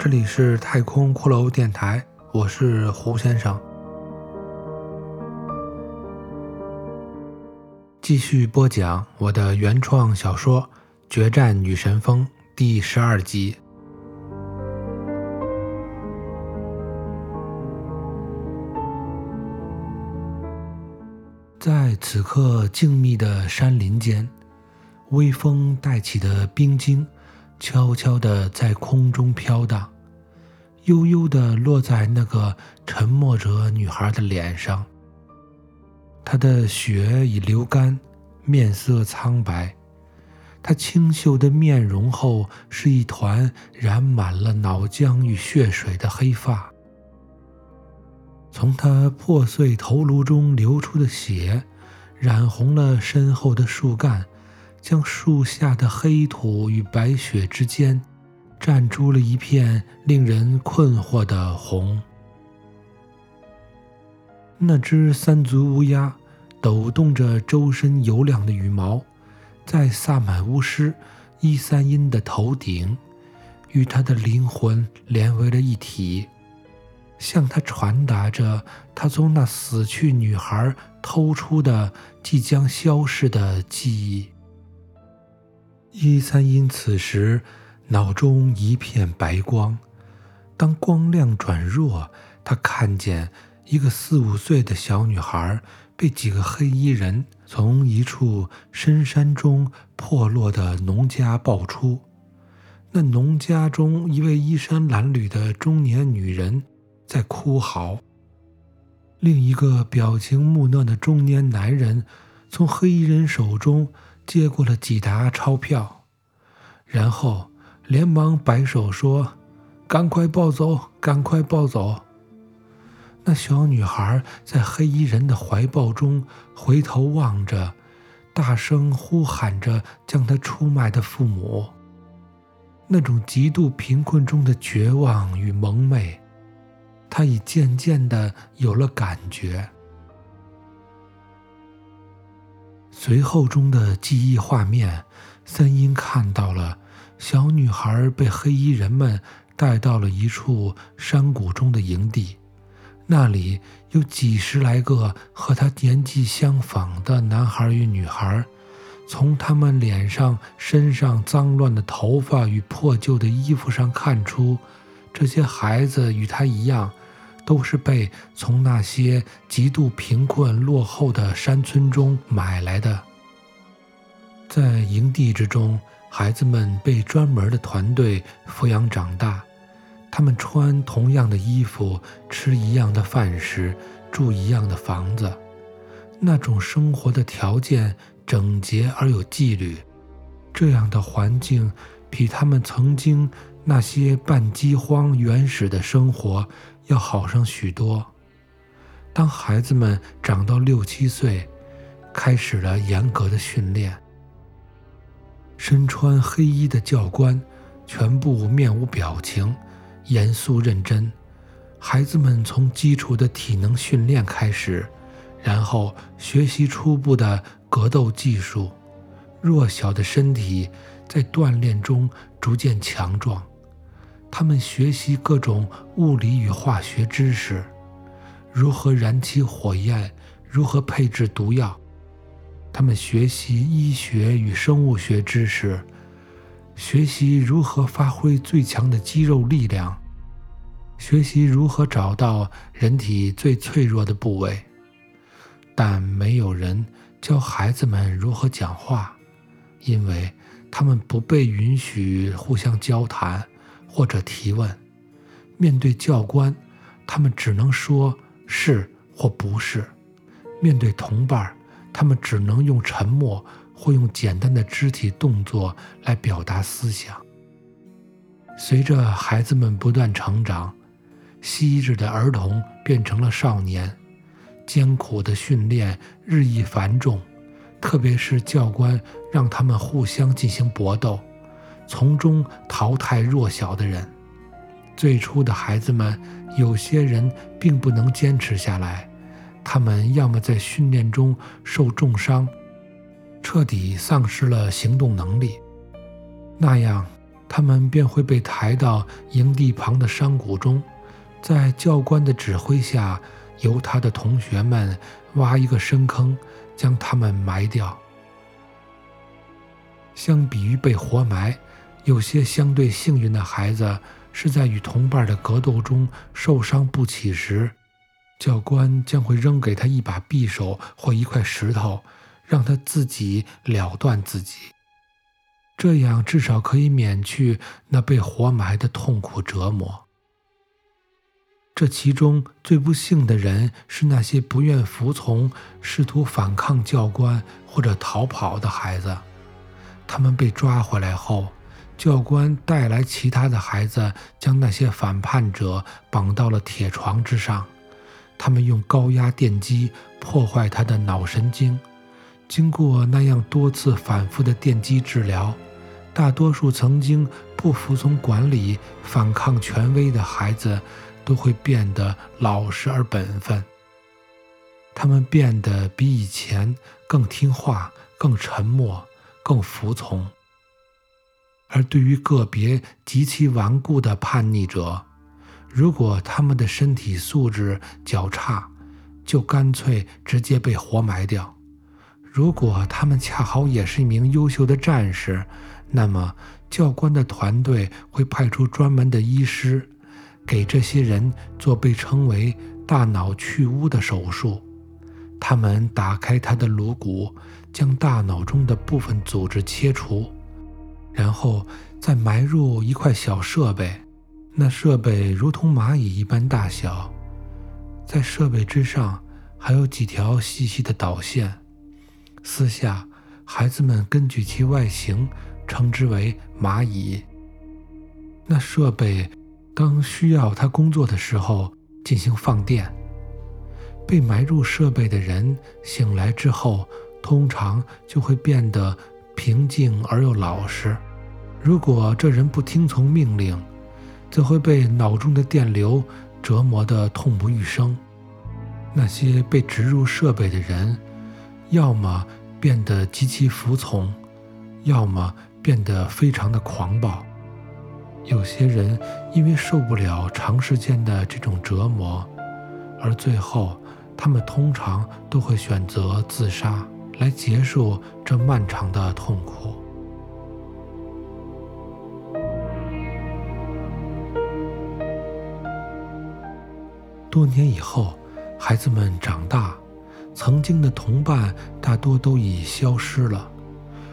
这里是太空骷髅电台，我是胡先生。继续播讲我的原创小说《决战女神峰》第十二集。在此刻静谧的山林间，微风带起的冰晶。悄悄地在空中飘荡，悠悠地落在那个沉默着女孩的脸上。她的血已流干，面色苍白。她清秀的面容后是一团染满了脑浆与血水的黑发。从她破碎头颅中流出的血，染红了身后的树干。将树下的黑土与白雪之间，绽出了一片令人困惑的红。那只三足乌鸦抖动着周身油亮的羽毛，在萨满巫师伊三因的头顶，与他的灵魂连为了一体，向他传达着他从那死去女孩偷出的即将消逝的记忆。伊三因此时脑中一片白光，当光亮转弱，他看见一个四五岁的小女孩被几个黑衣人从一处深山中破落的农家抱出。那农家中一位衣衫褴褛的中年女人在哭嚎，另一个表情木讷的中年男人从黑衣人手中。接过了几沓钞票，然后连忙摆手说：“赶快抱走，赶快抱走！”那小女孩在黑衣人的怀抱中回头望着，大声呼喊着将她出卖的父母。那种极度贫困中的绝望与蒙昧，她已渐渐的有了感觉。随后中的记忆画面，三英看到了小女孩被黑衣人们带到了一处山谷中的营地，那里有几十来个和她年纪相仿的男孩与女孩。从他们脸上、身上脏乱的头发与破旧的衣服上看出，这些孩子与他一样。都是被从那些极度贫困落后的山村中买来的。在营地之中，孩子们被专门的团队抚养长大，他们穿同样的衣服，吃一样的饭食，住一样的房子。那种生活的条件整洁而有纪律，这样的环境比他们曾经那些半饥荒原始的生活。要好上许多。当孩子们长到六七岁，开始了严格的训练。身穿黑衣的教官，全部面无表情，严肃认真。孩子们从基础的体能训练开始，然后学习初步的格斗技术。弱小的身体在锻炼中逐渐强壮。他们学习各种物理与化学知识，如何燃起火焰，如何配置毒药。他们学习医学与生物学知识，学习如何发挥最强的肌肉力量，学习如何找到人体最脆弱的部位。但没有人教孩子们如何讲话，因为他们不被允许互相交谈。或者提问，面对教官，他们只能说是或不是；面对同伴，他们只能用沉默或用简单的肢体动作来表达思想。随着孩子们不断成长，昔日的儿童变成了少年，艰苦的训练日益繁重，特别是教官让他们互相进行搏斗。从中淘汰弱小的人。最初的孩子们，有些人并不能坚持下来，他们要么在训练中受重伤，彻底丧失了行动能力，那样他们便会被抬到营地旁的山谷中，在教官的指挥下，由他的同学们挖一个深坑，将他们埋掉。相比于被活埋，有些相对幸运的孩子是在与同伴的格斗中受伤不起时，教官将会扔给他一把匕首或一块石头，让他自己了断自己。这样至少可以免去那被活埋的痛苦折磨。这其中最不幸的人是那些不愿服从、试图反抗教官或者逃跑的孩子。他们被抓回来后，教官带来其他的孩子，将那些反叛者绑到了铁床之上。他们用高压电击破坏他的脑神经。经过那样多次反复的电击治疗。大多数曾经不服从管理、反抗权威的孩子，都会变得老实而本分。他们变得比以前更听话、更沉默、更服从。而对于个别极其顽固的叛逆者，如果他们的身体素质较差，就干脆直接被活埋掉；如果他们恰好也是一名优秀的战士，那么，教官的团队会派出专门的医师，给这些人做被称为“大脑去污”的手术。他们打开他的颅骨，将大脑中的部分组织切除，然后再埋入一块小设备。那设备如同蚂蚁一般大小，在设备之上还有几条细细的导线。私下，孩子们根据其外形。称之为蚂蚁。那设备当需要它工作的时候进行放电。被埋入设备的人醒来之后，通常就会变得平静而又老实。如果这人不听从命令，则会被脑中的电流折磨得痛不欲生。那些被植入设备的人，要么变得极其服从，要么。变得非常的狂暴，有些人因为受不了长时间的这种折磨，而最后他们通常都会选择自杀来结束这漫长的痛苦。多年以后，孩子们长大，曾经的同伴大多都已消失了。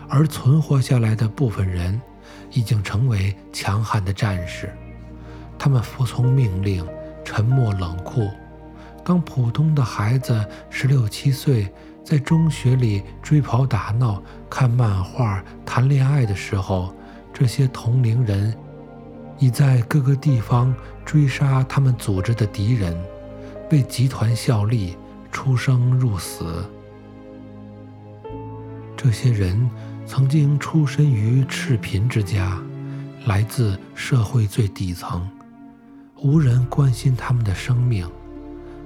而存活下来的部分人，已经成为强悍的战士。他们服从命令，沉默冷酷。当普通的孩子十六七岁，在中学里追跑打闹、看漫画、谈恋爱的时候，这些同龄人已在各个地方追杀他们组织的敌人，为集团效力，出生入死。这些人。曾经出身于赤贫之家，来自社会最底层，无人关心他们的生命，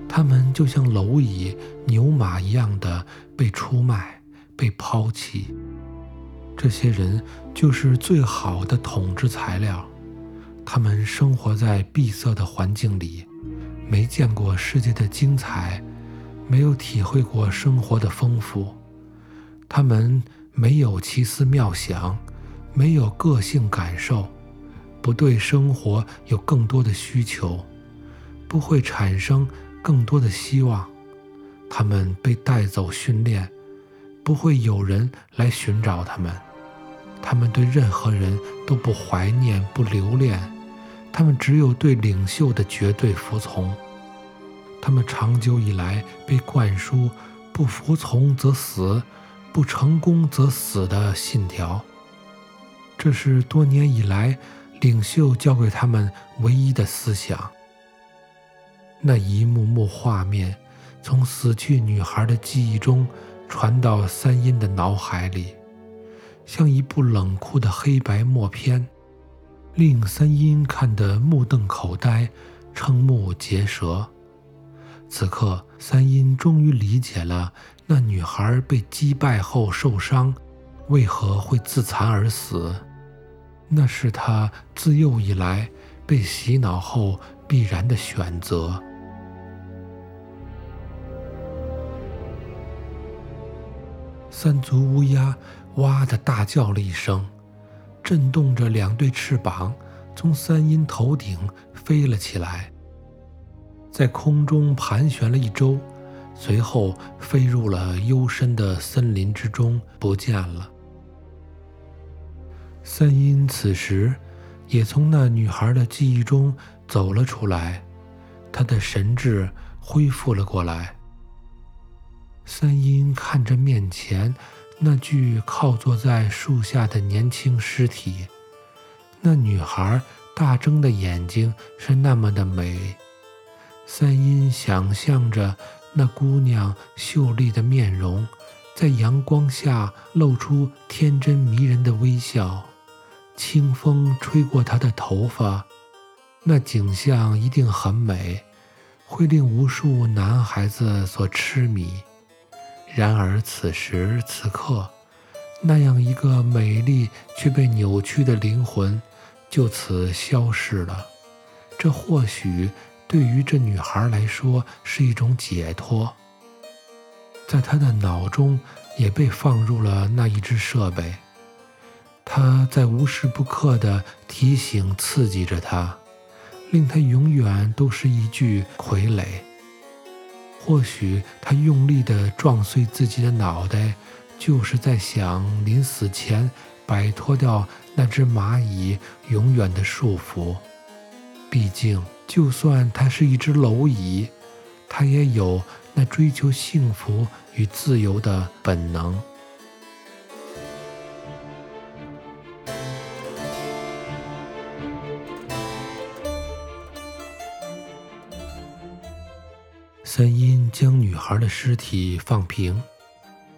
他们就像蝼蚁、牛马一样的被出卖、被抛弃。这些人就是最好的统治材料，他们生活在闭塞的环境里，没见过世界的精彩，没有体会过生活的丰富，他们。没有奇思妙想，没有个性感受，不对生活有更多的需求，不会产生更多的希望。他们被带走训练，不会有人来寻找他们。他们对任何人都不怀念、不留恋，他们只有对领袖的绝对服从。他们长久以来被灌输“不服从则死”。不成功则死的信条，这是多年以来领袖教给他们唯一的思想。那一幕幕画面从死去女孩的记忆中传到三阴的脑海里，像一部冷酷的黑白默片，令三阴看得目瞪口呆、瞠目结舌。此刻，三阴终于理解了。那女孩被击败后受伤，为何会自残而死？那是他自幼以来被洗脑后必然的选择。三足乌鸦“哇”的大叫了一声，震动着两对翅膀，从三阴头顶飞了起来，在空中盘旋了一周，随后飞入了幽深的森林之中，不见了。三阴此时也从那女孩的记忆中走了出来，他的神智恢复了过来。三阴看着面前那具靠坐在树下的年轻尸体，那女孩大睁的眼睛是那么的美。三阴想象着那姑娘秀丽的面容，在阳光下露出天真迷人的微笑，清风吹过她的头发，那景象一定很美，会令无数男孩子所痴迷。然而，此时此刻，那样一个美丽却被扭曲的灵魂就此消失了。这或许对于这女孩来说是一种解脱。在她的脑中也被放入了那一只设备，它在无时不刻地提醒、刺激着她，令她永远都是一具傀儡。或许他用力地撞碎自己的脑袋，就是在想临死前摆脱掉那只蚂蚁永远的束缚。毕竟，就算他是一只蝼蚁，他也有那追求幸福与自由的本能。三一将女孩的尸体放平，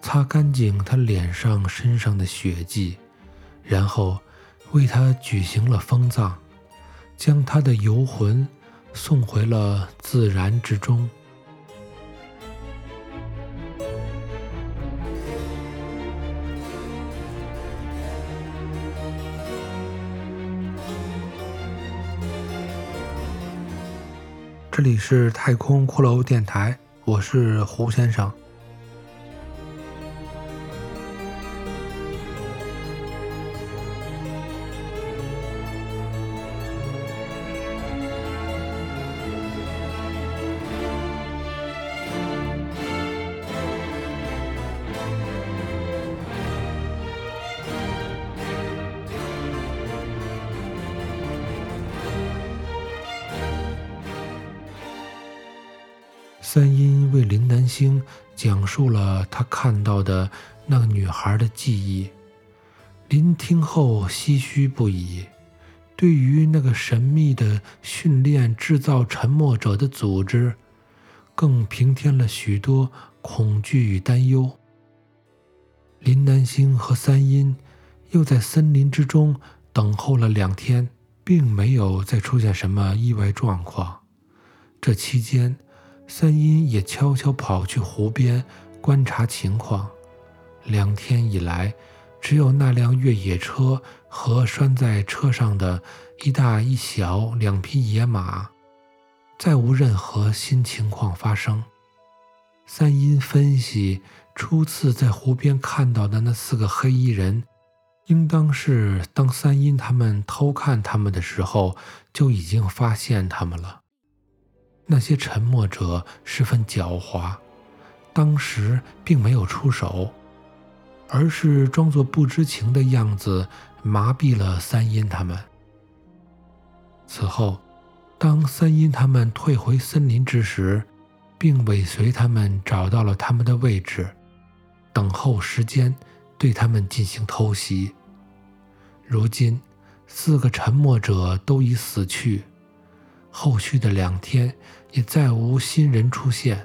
擦干净她脸上、身上的血迹，然后为她举行了封葬，将她的游魂送回了自然之中。这里是太空骷髅电台，我是胡先生。三阴为林南星讲述了他看到的那个女孩的记忆，林听后唏嘘不已。对于那个神秘的训练制造沉默者的组织，更平添了许多恐惧与担忧。林南星和三音又在森林之中等候了两天，并没有再出现什么意外状况。这期间，三阴也悄悄跑去湖边观察情况。两天以来，只有那辆越野车和拴在车上的一大一小两匹野马，再无任何新情况发生。三阴分析，初次在湖边看到的那四个黑衣人，应当是当三阴他们偷看他们的时候，就已经发现他们了。那些沉默者十分狡猾，当时并没有出手，而是装作不知情的样子，麻痹了三阴他们。此后，当三阴他们退回森林之时，并尾随他们找到了他们的位置，等候时间，对他们进行偷袭。如今，四个沉默者都已死去。后续的两天也再无新人出现。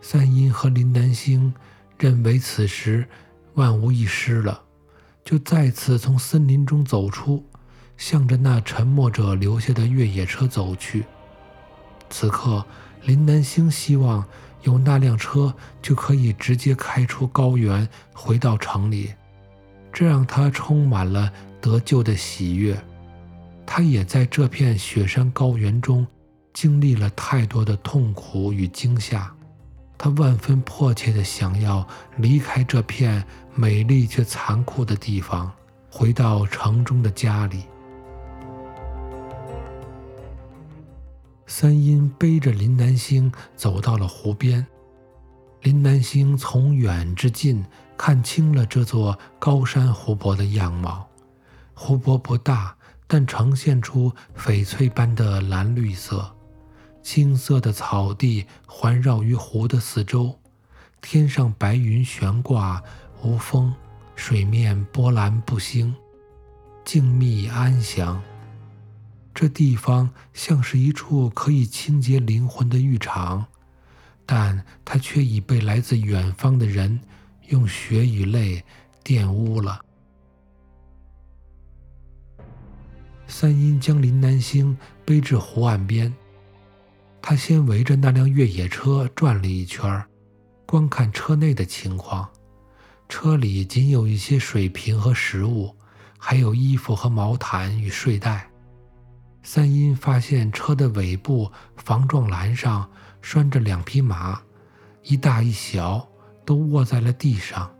三阴和林南星认为此时万无一失了，就再次从森林中走出，向着那沉默者留下的越野车走去。此刻，林南星希望有那辆车就可以直接开出高原，回到城里，这让他充满了得救的喜悦。他也在这片雪山高原中经历了太多的痛苦与惊吓，他万分迫切地想要离开这片美丽却残酷的地方，回到城中的家里。三阴背着林南星走到了湖边，林南星从远至近看清了这座高山湖泊的样貌。湖泊不大。但呈现出翡翠般的蓝绿色，青色的草地环绕于湖的四周，天上白云悬挂，无风，水面波澜不兴，静谧安详。这地方像是一处可以清洁灵魂的浴场，但它却已被来自远方的人用血与泪玷污了。三阴将林南星背至湖岸边，他先围着那辆越野车转了一圈，观看车内的情况。车里仅有一些水瓶和食物，还有衣服和毛毯与睡袋。三阴发现车的尾部防撞栏上拴着两匹马，一大一小，都卧在了地上。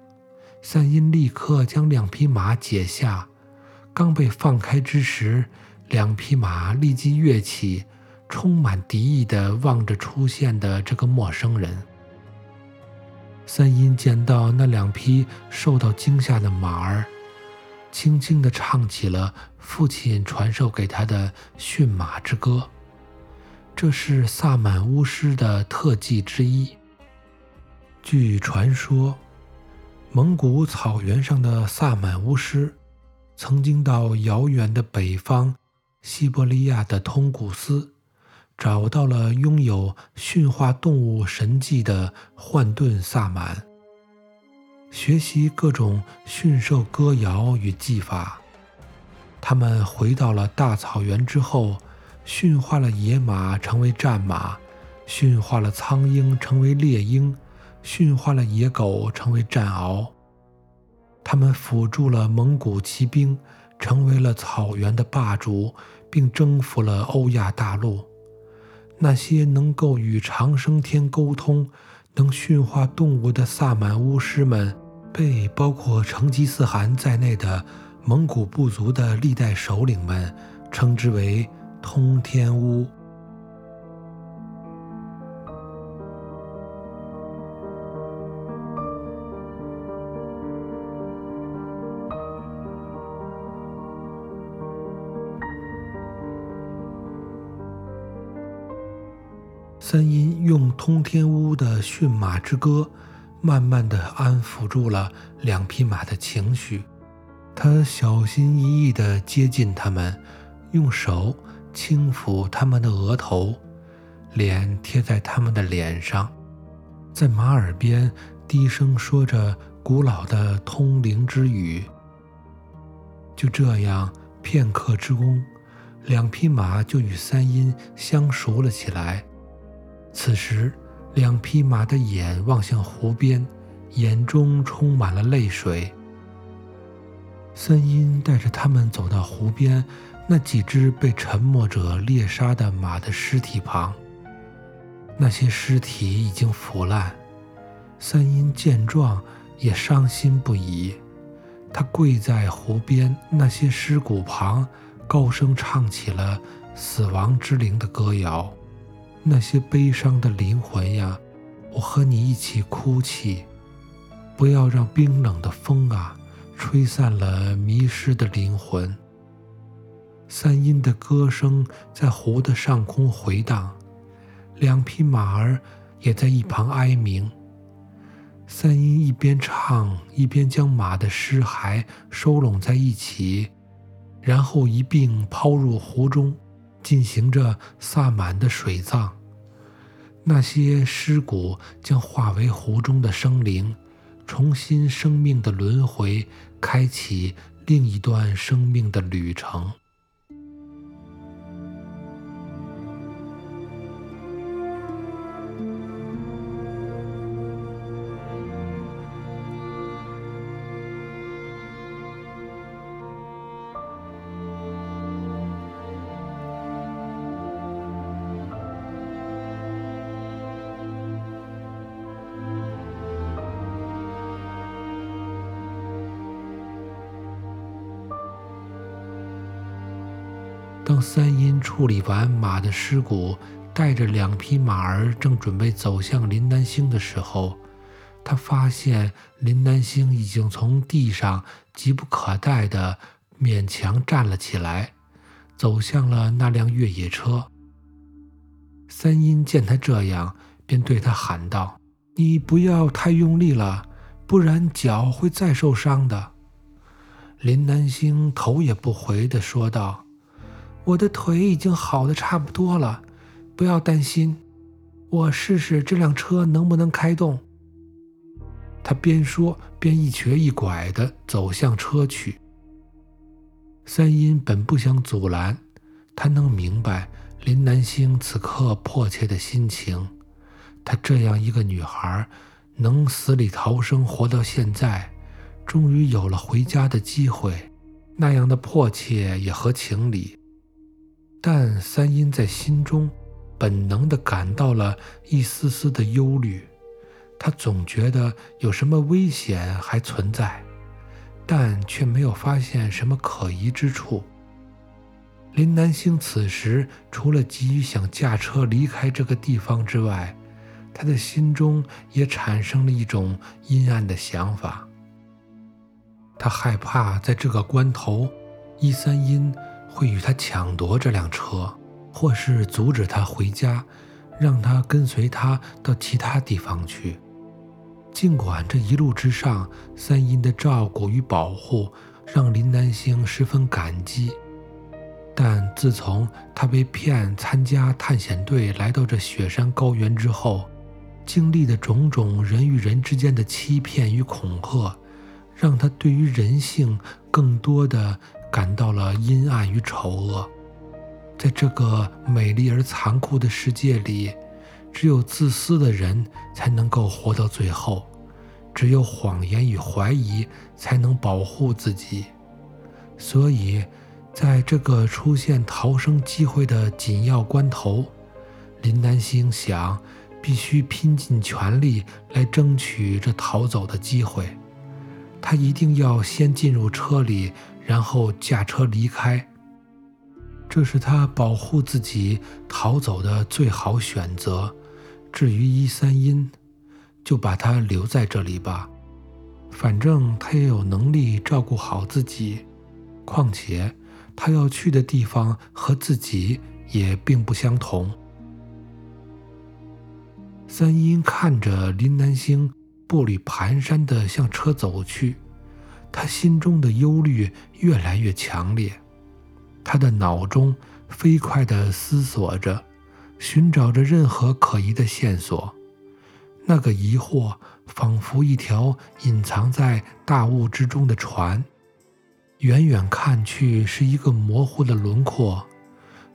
三阴立刻将两匹马解下。刚被放开之时，两匹马立即跃起，充满敌意地望着出现的这个陌生人。三阴见到那两匹受到惊吓的马儿，轻轻地唱起了父亲传授给他的驯马之歌。这是萨满巫师的特技之一。据传说，蒙古草原上的萨满巫师。曾经到遥远的北方西伯利亚的通古斯，找到了拥有驯化动物神技的幻顿萨满，学习各种驯兽歌谣与技法。他们回到了大草原之后，驯化了野马成为战马，驯化了苍鹰成为猎鹰，驯化了野狗成为战獒。他们辅助了蒙古骑兵，成为了草原的霸主，并征服了欧亚大陆。那些能够与长生天沟通、能驯化动物的萨满巫师们，被包括成吉思汗在内的蒙古部族的历代首领们称之为通天巫。三阴用通天巫的驯马之歌，慢慢的安抚住了两匹马的情绪。他小心翼翼地接近他们，用手轻抚他们的额头，脸贴在他们的脸上，在马耳边低声说着古老的通灵之语。就这样，片刻之功，两匹马就与三阴相熟了起来。此时，两匹马的眼望向湖边，眼中充满了泪水。三阴带着他们走到湖边那几只被沉默者猎杀的马的尸体旁。那些尸体已经腐烂，三阴见状也伤心不已。他跪在湖边那些尸骨旁，高声唱起了死亡之灵的歌谣。那些悲伤的灵魂呀，我和你一起哭泣。不要让冰冷的风啊，吹散了迷失的灵魂。三阴的歌声在湖的上空回荡，两匹马儿也在一旁哀鸣。三阴一边唱，一边将马的尸骸收拢在一起，然后一并抛入湖中，进行着萨满的水葬。那些尸骨将化为湖中的生灵，重新生命的轮回，开启另一段生命的旅程。完马的尸骨，带着两匹马儿正准备走向林南星的时候，他发现林南星已经从地上急不可待地勉强站了起来，走向了那辆越野车。三阴见他这样，便对他喊道：“你不要太用力了，不然脚会再受伤的。”林南星头也不回地说道。我的腿已经好的差不多了，不要担心，我试试这辆车能不能开动。他边说边一瘸一拐地走向车去。三阴本不想阻拦，他能明白林南星此刻迫切的心情。她这样一个女孩，能死里逃生活到现在，终于有了回家的机会，那样的迫切也合情理。但三阴在心中本能地感到了一丝丝的忧虑，他总觉得有什么危险还存在，但却没有发现什么可疑之处。林南星此时除了急于想驾车离开这个地方之外，他的心中也产生了一种阴暗的想法。他害怕在这个关头，一三阴。会与他抢夺这辆车，或是阻止他回家，让他跟随他到其他地方去。尽管这一路之上，三阴的照顾与保护让林南星十分感激，但自从他被骗参加探险队来到这雪山高原之后，经历的种种人与人之间的欺骗与恐吓，让他对于人性更多的。感到了阴暗与丑恶，在这个美丽而残酷的世界里，只有自私的人才能够活到最后，只有谎言与怀疑才能保护自己。所以，在这个出现逃生机会的紧要关头，林南星想，必须拼尽全力来争取这逃走的机会。他一定要先进入车里。然后驾车离开，这是他保护自己逃走的最好选择。至于一三阴，就把他留在这里吧，反正他也有能力照顾好自己。况且他要去的地方和自己也并不相同。三阴看着林南星步履蹒跚地向车走去。他心中的忧虑越来越强烈，他的脑中飞快地思索着，寻找着任何可疑的线索。那个疑惑仿佛一条隐藏在大雾之中的船，远远看去是一个模糊的轮廓。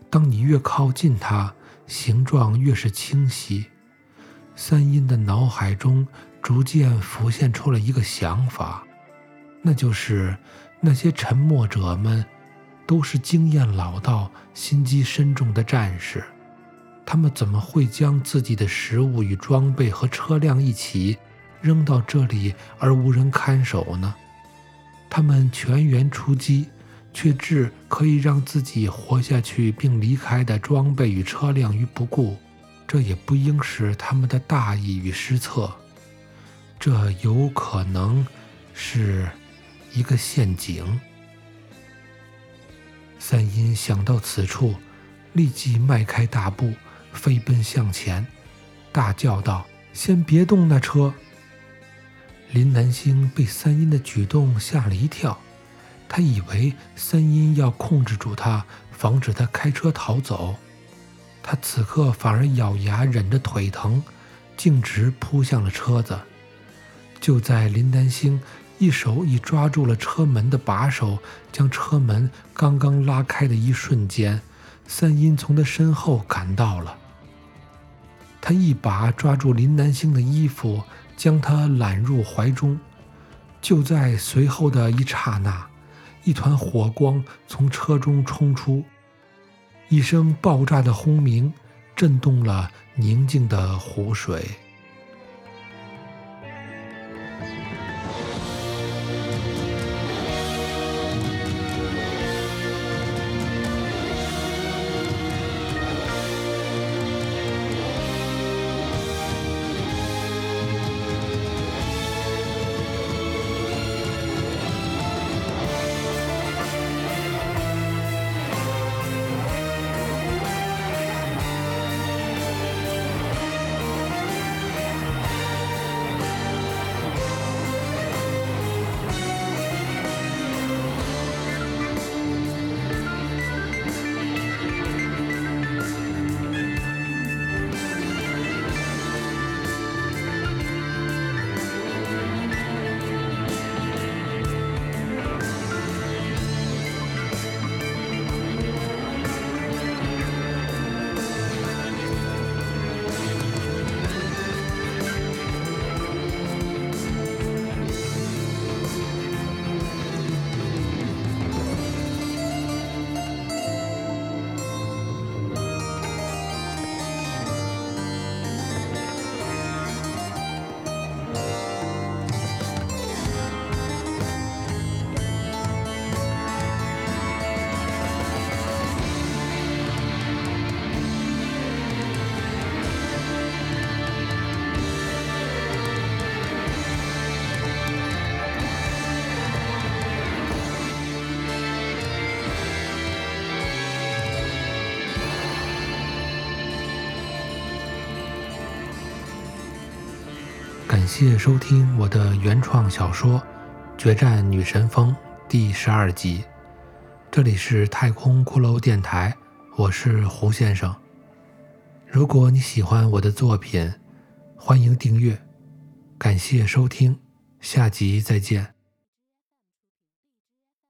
当你越靠近它，形状越是清晰。三阴的脑海中逐渐浮现出了一个想法。那就是那些沉默者们，都是经验老道、心机深重的战士。他们怎么会将自己的食物与装备和车辆一起扔到这里而无人看守呢？他们全员出击，却置可以让自己活下去并离开的装备与车辆于不顾，这也不应是他们的大意与失策。这有可能是。一个陷阱。三阴想到此处，立即迈开大步，飞奔向前，大叫道：“先别动那车！”林南星被三阴的举动吓了一跳，他以为三阴要控制住他，防止他开车逃走。他此刻反而咬牙忍着腿疼，径直扑向了车子。就在林南星。一手已抓住了车门的把手，将车门刚刚拉开的一瞬间，三阴从他身后赶到了。他一把抓住林南星的衣服，将他揽入怀中。就在随后的一刹那，一团火光从车中冲出，一声爆炸的轰鸣震动了宁静的湖水。谢收听我的原创小说《决战女神峰》第十二集。这里是太空骷髅电台，我是胡先生。如果你喜欢我的作品，欢迎订阅。感谢收听，下集再见。